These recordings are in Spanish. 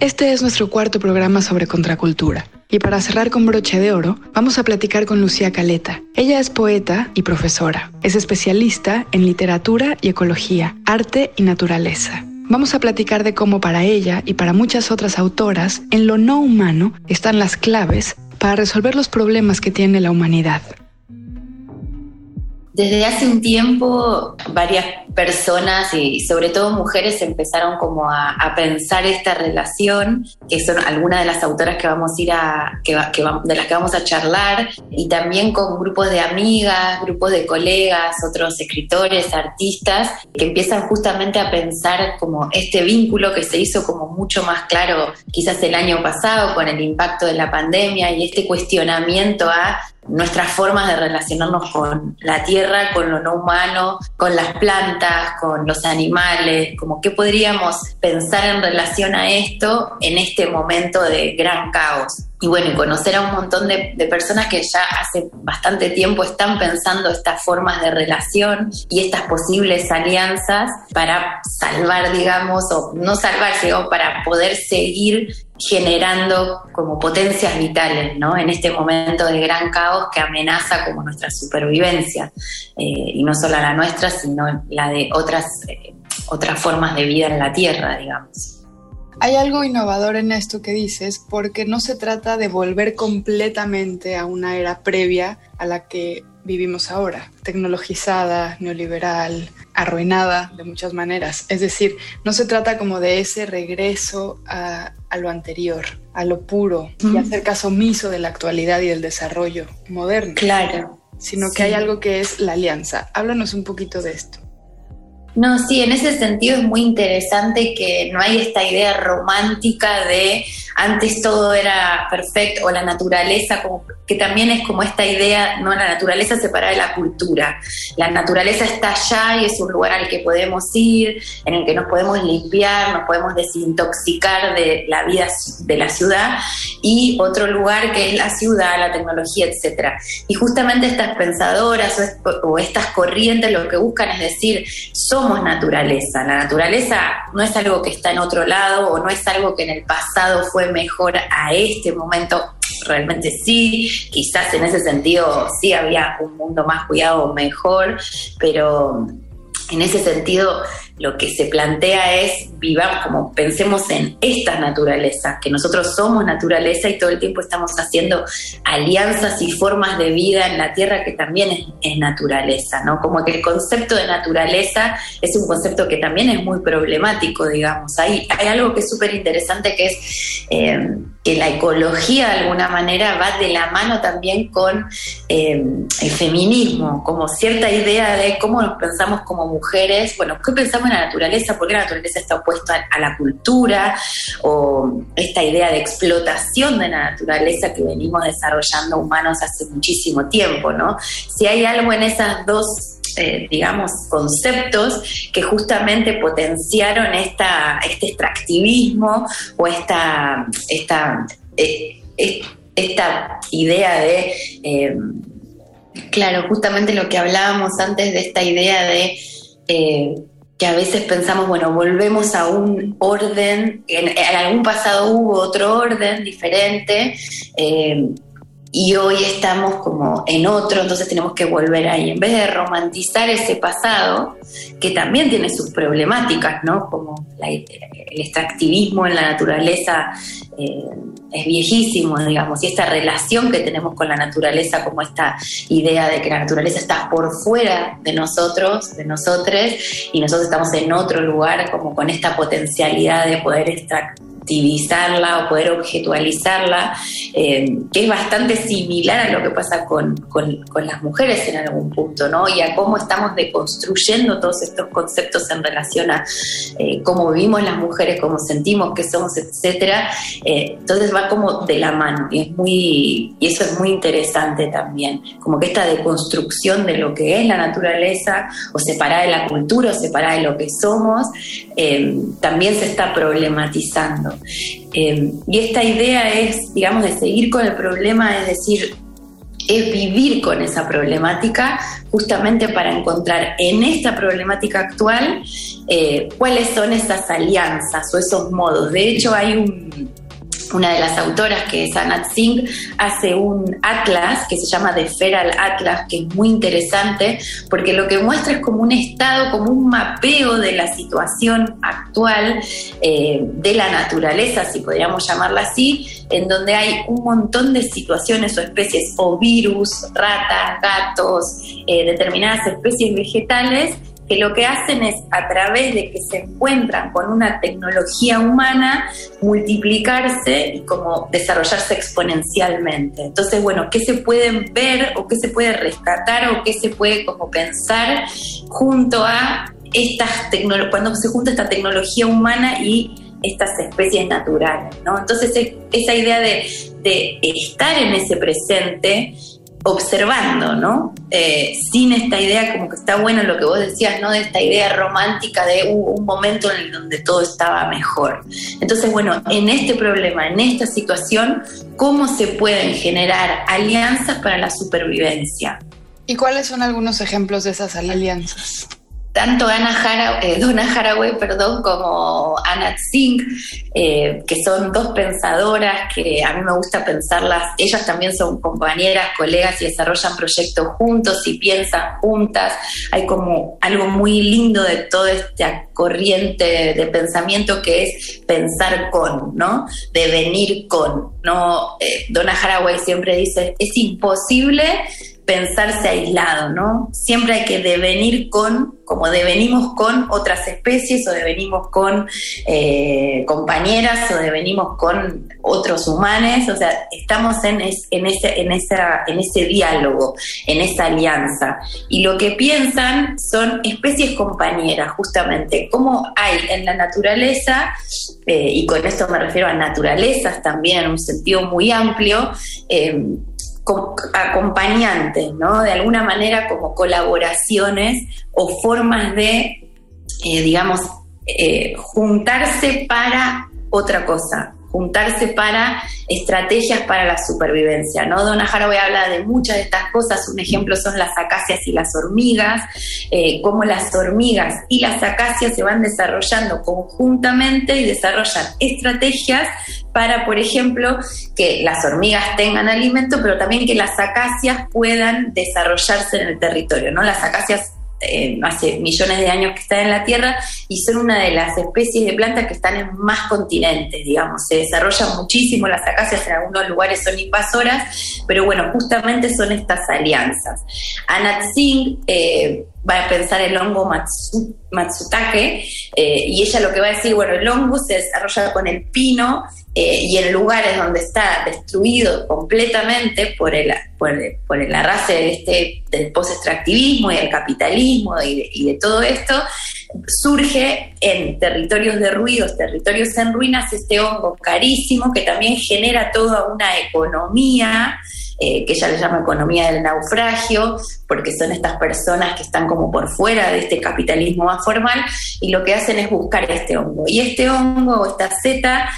Este es nuestro cuarto programa sobre contracultura. Y para cerrar con broche de oro, vamos a platicar con Lucía Caleta. Ella es poeta y profesora. Es especialista en literatura y ecología, arte y naturaleza. Vamos a platicar de cómo para ella y para muchas otras autoras, en lo no humano están las claves para resolver los problemas que tiene la humanidad. Desde hace un tiempo varias personas y sobre todo mujeres empezaron como a, pensar esta relación, que son algunas de las autoras que vamos a que, de las que vamos a charlar, y también con grupos de amigas, grupos de colegas, otros escritores, artistas, que empiezan justamente a pensar como este vínculo que se hizo como mucho más claro quizás el año pasado con el impacto de la pandemia y este cuestionamiento a nuestras formas de relacionarnos con la tierra, con lo no humano, con las plantas, con los animales, como qué podríamos pensar en relación a esto en este momento de gran caos. Y bueno, conocer a un montón de, personas que ya hace bastante tiempo están pensando estas formas de relación y estas posibles alianzas para salvar, digamos, o no salvar, sino para poder seguir generando como potencias vitales, ¿no? En este momento de gran caos que amenaza como nuestra supervivencia, eh, y no solo la nuestra, sino la de otras, eh, otras formas de vida en la Tierra, digamos. Hay algo innovador en esto que dices porque no se trata de volver completamente a una era previa a la que vivimos ahora, tecnologizada, neoliberal, arruinada de muchas maneras. Es decir, no se trata como de ese regreso a, lo anterior, a lo puro, y hacer caso omiso de la actualidad y del desarrollo moderno. Claro. Sino que hay algo que es la alianza. Háblanos un poquito de esto. No, sí, en ese sentido es muy interesante que no hay esta idea romántica de antes todo era perfecto o la naturaleza, como, que también es como esta idea, no la naturaleza separada de la cultura. La naturaleza está allá y es un lugar al que podemos ir, en el que nos podemos limpiar, nos podemos desintoxicar de la vida de la ciudad y otro lugar que es la ciudad, la tecnología, etcétera. Y justamente estas pensadoras o estas corrientes lo que buscan es decir, somos naturaleza. La naturaleza no es algo que está en otro lado o no es algo que en el pasado fue mejor a este momento, realmente sí, quizás en ese sentido sí había un mundo más cuidado, mejor, pero en ese sentido lo que se plantea es vivamos como pensemos en esta naturaleza, que nosotros somos naturaleza y todo el tiempo estamos haciendo alianzas y formas de vida en la tierra que también es, naturaleza, ¿no? Como que el concepto de naturaleza es un concepto que también es muy problemático, digamos. Hay, hay algo que es súper interesante que es eh, que la ecología de alguna manera va de la mano también con eh, el feminismo, como cierta idea de cómo nos pensamos como mujeres, bueno, ¿qué pensamos la naturaleza, porque la naturaleza está opuesta a, la cultura, o esta idea de explotación de la naturaleza que venimos desarrollando humanos hace muchísimo tiempo, ¿no? Si hay algo en esas dos eh, digamos, conceptos que justamente potenciaron esta, este extractivismo o esta, esta, eh, esta idea de, eh, claro, justamente lo que hablábamos antes de esta idea de que a veces pensamos, bueno, volvemos a un orden, en, algún pasado hubo otro orden diferente, eh, y hoy estamos como en otro, entonces tenemos que volver ahí. En vez de romantizar ese pasado, que también tiene sus problemáticas, ¿no? Como el extractivismo en la naturaleza eh, es viejísimo, digamos, y esta relación que tenemos con la naturaleza, como esta idea de que la naturaleza está por fuera de nosotros, de nosotros, y nosotros estamos en otro lugar, como con esta potencialidad de poder extraer objetivizarla o poder objetualizarla, eh, que es bastante similar a lo que pasa con, las mujeres en algún punto, ¿no? Y a cómo estamos deconstruyendo todos estos conceptos en relación a eh, cómo vivimos las mujeres, cómo sentimos que somos, etcétera. Eh, entonces va como de la mano y es muy y eso es muy interesante también, como que esta deconstrucción de lo que es la naturaleza o separada de la cultura o separada de lo que somos también se está problematizando. Eh, y esta idea es, digamos, de seguir con el problema, es decir, es vivir con esa problemática justamente para encontrar en esta problemática actual eh, cuáles son esas alianzas o esos modos. De hecho, hay un, una de las autoras, que es Anat Singh, hace un atlas que se llama The Feral Atlas, que es muy interesante porque lo que muestra es como un estado, como un mapeo de la situación actual eh, de la naturaleza, si podríamos llamarla así, en donde hay un montón de situaciones o especies o virus, ratas, gatos, eh, determinadas especies vegetales que lo que hacen es, a través de que se encuentran con una tecnología humana, multiplicarse y como desarrollarse exponencialmente. Entonces, bueno, ¿qué se pueden ver o qué se puede rescatar o qué se puede como pensar junto a estas cuando se junta esta tecnología humana y estas especies naturales, ¿no? Entonces, esa idea de, de estar en ese presente observando, ¿no? Eh, sin esta idea, como que está bueno lo que vos decías, ¿no? De esta idea romántica de un momento en el donde todo estaba mejor. Entonces, bueno, en este problema, en esta situación, ¿cómo se pueden generar alianzas para la supervivencia? ¿Y cuáles son algunos ejemplos de esas alianzas? Tanto Ana eh, Donna Haraway perdón, como Anna Singh, eh, que son dos pensadoras que a mí me gusta pensarlas, ellas también son compañeras, colegas y desarrollan proyectos juntos y piensan juntas. Hay como algo muy lindo de toda esta corriente de pensamiento que es pensar con, ¿no? De venir con, ¿no? Eh, Donna Haraway siempre dice, es imposible pensarse aislado, ¿no? Siempre hay que devenir con, como devenimos con otras especies o devenimos con eh, compañeras o devenimos con otros humanos, o sea, estamos en, ese, diálogo, en esa alianza. Y lo que piensan son especies compañeras, justamente, como hay en la naturaleza, eh, y con esto me refiero a naturalezas también en un sentido muy amplio, eh, acompañantes, ¿no? De alguna manera como colaboraciones o formas de, eh, digamos, eh, juntarse para otra cosa, juntarse para estrategias para la supervivencia. ¿no? Donna Haraway habla de muchas de estas cosas, un ejemplo son las acacias y las hormigas, eh, cómo las hormigas y las acacias se van desarrollando conjuntamente y desarrollan estrategias para, por ejemplo, que las hormigas tengan alimento, pero también que las acacias puedan desarrollarse en el territorio. ¿no? Las acacias eh, hace millones de años que están en la Tierra y son una de las especies de plantas que están en más continentes, digamos. Se desarrollan muchísimo las acacias, en algunos lugares son invasoras, pero bueno, justamente son estas alianzas. Anat Singh eh, va a pensar el hongo Matsutake eh, y ella lo que va a decir, bueno, el hongo se desarrolla con el pino eh, y en lugares donde está destruido completamente por el, por, el arrastre de este, del post-extractivismo y el capitalismo y de, todo esto, surge en territorios derruidos, territorios en ruinas, este hongo carísimo que también genera toda una economía. Eh, que ella le llama economía del naufragio, porque son estas personas que están como por fuera de este capitalismo más formal, y lo que hacen es buscar este hongo. Y este hongo, esta seta,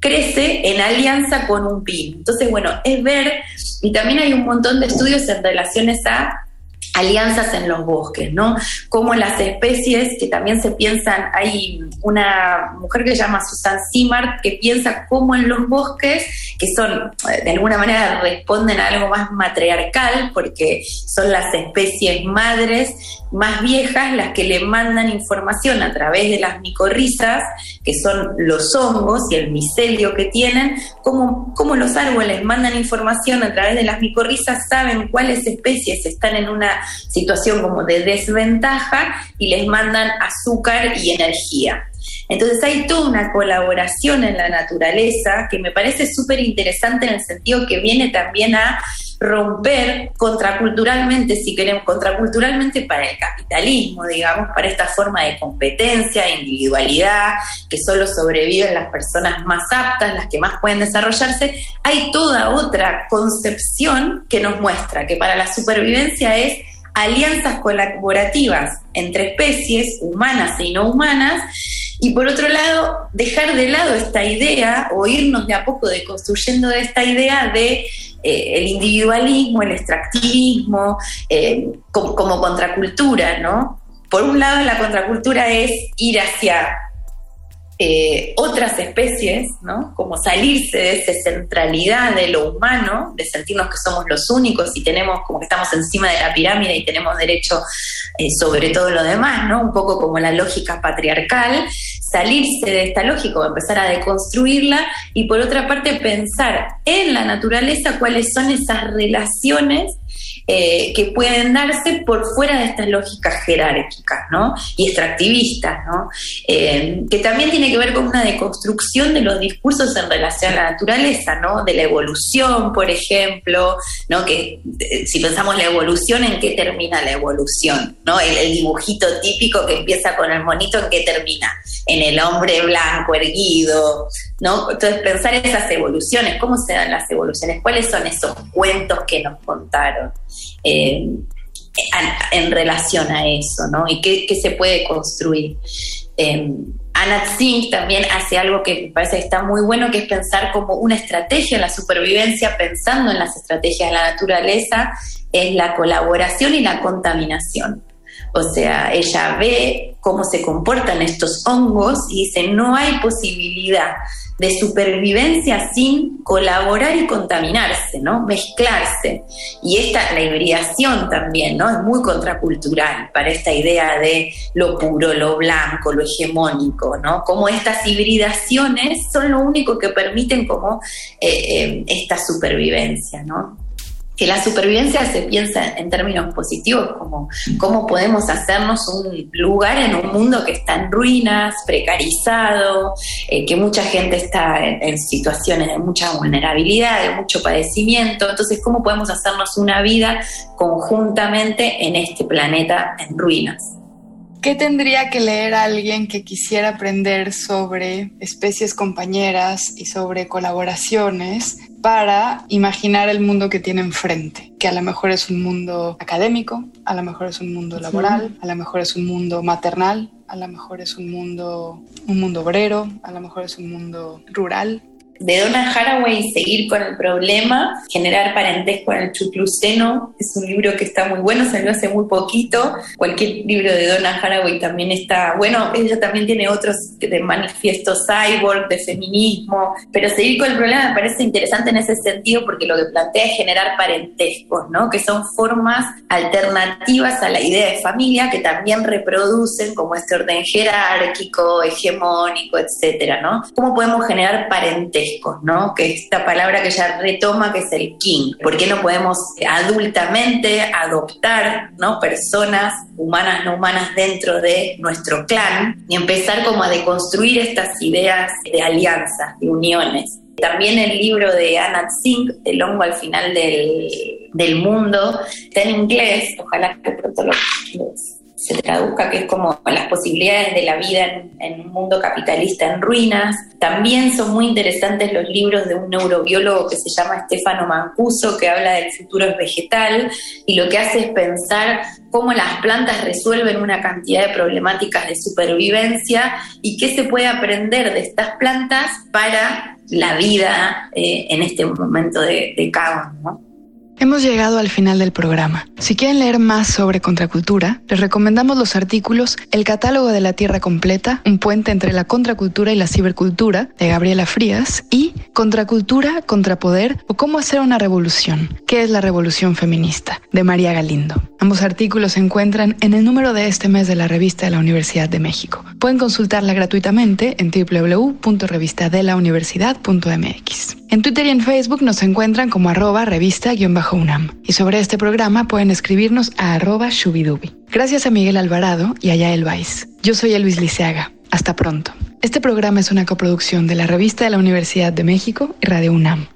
crece en alianza con un pin. Entonces, bueno, es ver, y también hay un montón de estudios en relaciones a alianzas en los bosques, ¿no? Como las especies que también se piensan, hay una mujer que se llama Susan Simard que piensa cómo en los bosques, que son, de alguna manera responden a algo más matriarcal, porque son las especies madres más viejas las que le mandan información a través de las micorrizas, que son los hongos y el micelio que tienen, cómo, cómo los árboles mandan información a través de las micorrizas, saben cuáles especies están en una situación como de desventaja y les mandan azúcar y energía. Entonces hay toda una colaboración en la naturaleza que me parece súper interesante en el sentido que viene también a romper contraculturalmente, si queremos, contraculturalmente para el capitalismo, digamos, para esta forma de competencia, individualidad, que solo sobreviven las personas más aptas, las que más pueden desarrollarse, hay toda otra concepción que nos muestra que para la supervivencia es alianzas colaborativas entre especies humanas y no humanas, y por otro lado, dejar de lado esta idea o irnos de a poco deconstruyendo de esta idea de eh, el individualismo, el extractivismo, eh, como, como, contracultura, ¿no? Por un lado, la contracultura es ir hacia eh, otras especies, ¿no? Como salirse de esa centralidad de lo humano, de sentirnos que somos los únicos y tenemos, como que estamos encima de la pirámide y tenemos derecho sobre todo lo demás, ¿no? Un poco como la lógica patriarcal, salirse de esta lógica, empezar a deconstruirla y por otra parte pensar en la naturaleza cuáles son esas relaciones eh, que pueden darse por fuera de estas lógicas jerárquicas y extractivistas. Eh, que también tiene que ver con una deconstrucción de los discursos en relación a la naturaleza, de la evolución, por ejemplo, que eh, si pensamos la evolución, ¿en qué termina la evolución? El, el, dibujito típico que empieza con el monito, ¿en qué termina? En el hombre blanco, erguido, Entonces pensar esas evoluciones, ¿cómo se dan las evoluciones? ¿Cuáles son esos cuentos que nos contaron? Eh, en, relación a eso, ¿no? Y qué, se puede construir. Eh, Anat Singh también hace algo que me parece que está muy bueno, que es pensar como una estrategia en la supervivencia, pensando en las estrategias de la naturaleza, es la colaboración y la contaminación. O sea, ella ve cómo se comportan estos hongos y dice, no hay posibilidad de supervivencia sin colaborar y contaminarse, ¿no? Mezclarse. Y esta, la hibridación también, ¿no? Es muy contracultural para esta idea de lo puro, lo blanco, lo hegemónico, ¿no? Como estas hibridaciones son lo único que permiten como eh, eh, esta supervivencia, ¿no? Que la supervivencia se piensa en términos positivos, como cómo podemos hacernos un lugar en un mundo que está en ruinas, precarizado, eh, que mucha gente está en, situaciones de mucha vulnerabilidad, de mucho padecimiento. Entonces, ¿cómo podemos hacernos una vida conjuntamente en este planeta en ruinas? ¿Qué tendría que leer alguien que quisiera aprender sobre especies compañeras y sobre colaboraciones para imaginar el mundo que tiene enfrente? Que a lo mejor es un mundo académico, a lo mejor es un mundo laboral, a lo mejor es un mundo maternal, a lo mejor es un mundo, un mundo obrero, a lo mejor es un mundo rural de Donna Haraway, Seguir con el problema, Generar parentesco en el chucluceno, es un libro que está muy bueno, salió hace muy poquito. Cualquier libro de Donna Haraway también está bueno. Ella también tiene otros de manifiesto cyborg, de feminismo, pero Seguir con el problema me parece interesante en ese sentido porque lo que plantea es generar parentescos, ¿no? que son formas alternativas a la idea de familia que también reproducen como este orden jerárquico, hegemónico, etcétera, ¿no? ¿Cómo podemos generar ¿no? Que esta palabra que ella retoma, que es el king. ¿Por qué no podemos adultamente adoptar, ¿no? Personas humanas, no humanas dentro de nuestro clan y empezar como a deconstruir estas ideas de alianzas, de uniones? También el libro de Anna Singh, El hongo al final del, del mundo, está en inglés, ojalá que pronto lo, se traduzca, que es como las posibilidades de la vida en, un mundo capitalista en ruinas. También son muy interesantes los libros de un neurobiólogo que se llama Stefano Mancuso, que habla del futuro vegetal y lo que hace es pensar cómo las plantas resuelven una cantidad de problemáticas de supervivencia y qué se puede aprender de estas plantas para la vida eh, en este momento de, de caos. ¿no? Hemos llegado al final del programa. Si quieren leer más sobre contracultura, les recomendamos los artículos El catálogo de la Tierra completa, un puente entre la contracultura y la cibercultura, de Gabriela Frías, y Contracultura, Contrapoder o Cómo hacer una revolución, ¿qué es la revolución feminista?, de María Galindo. Ambos artículos se encuentran en el número de este mes de la revista de la Universidad de México. Pueden consultarla gratuitamente en www.revistadelauniversidad.mx. En Twitter y en Facebook nos encuentran como arroba revista-unam. Y sobre este programa pueden escribirnos a arroba shubidubi. Gracias a Miguel Alvarado y a Yael. Yo soy Elvis Liceaga. Hasta pronto. Este programa es una coproducción de la Revista de la Universidad de México y Radio UNAM.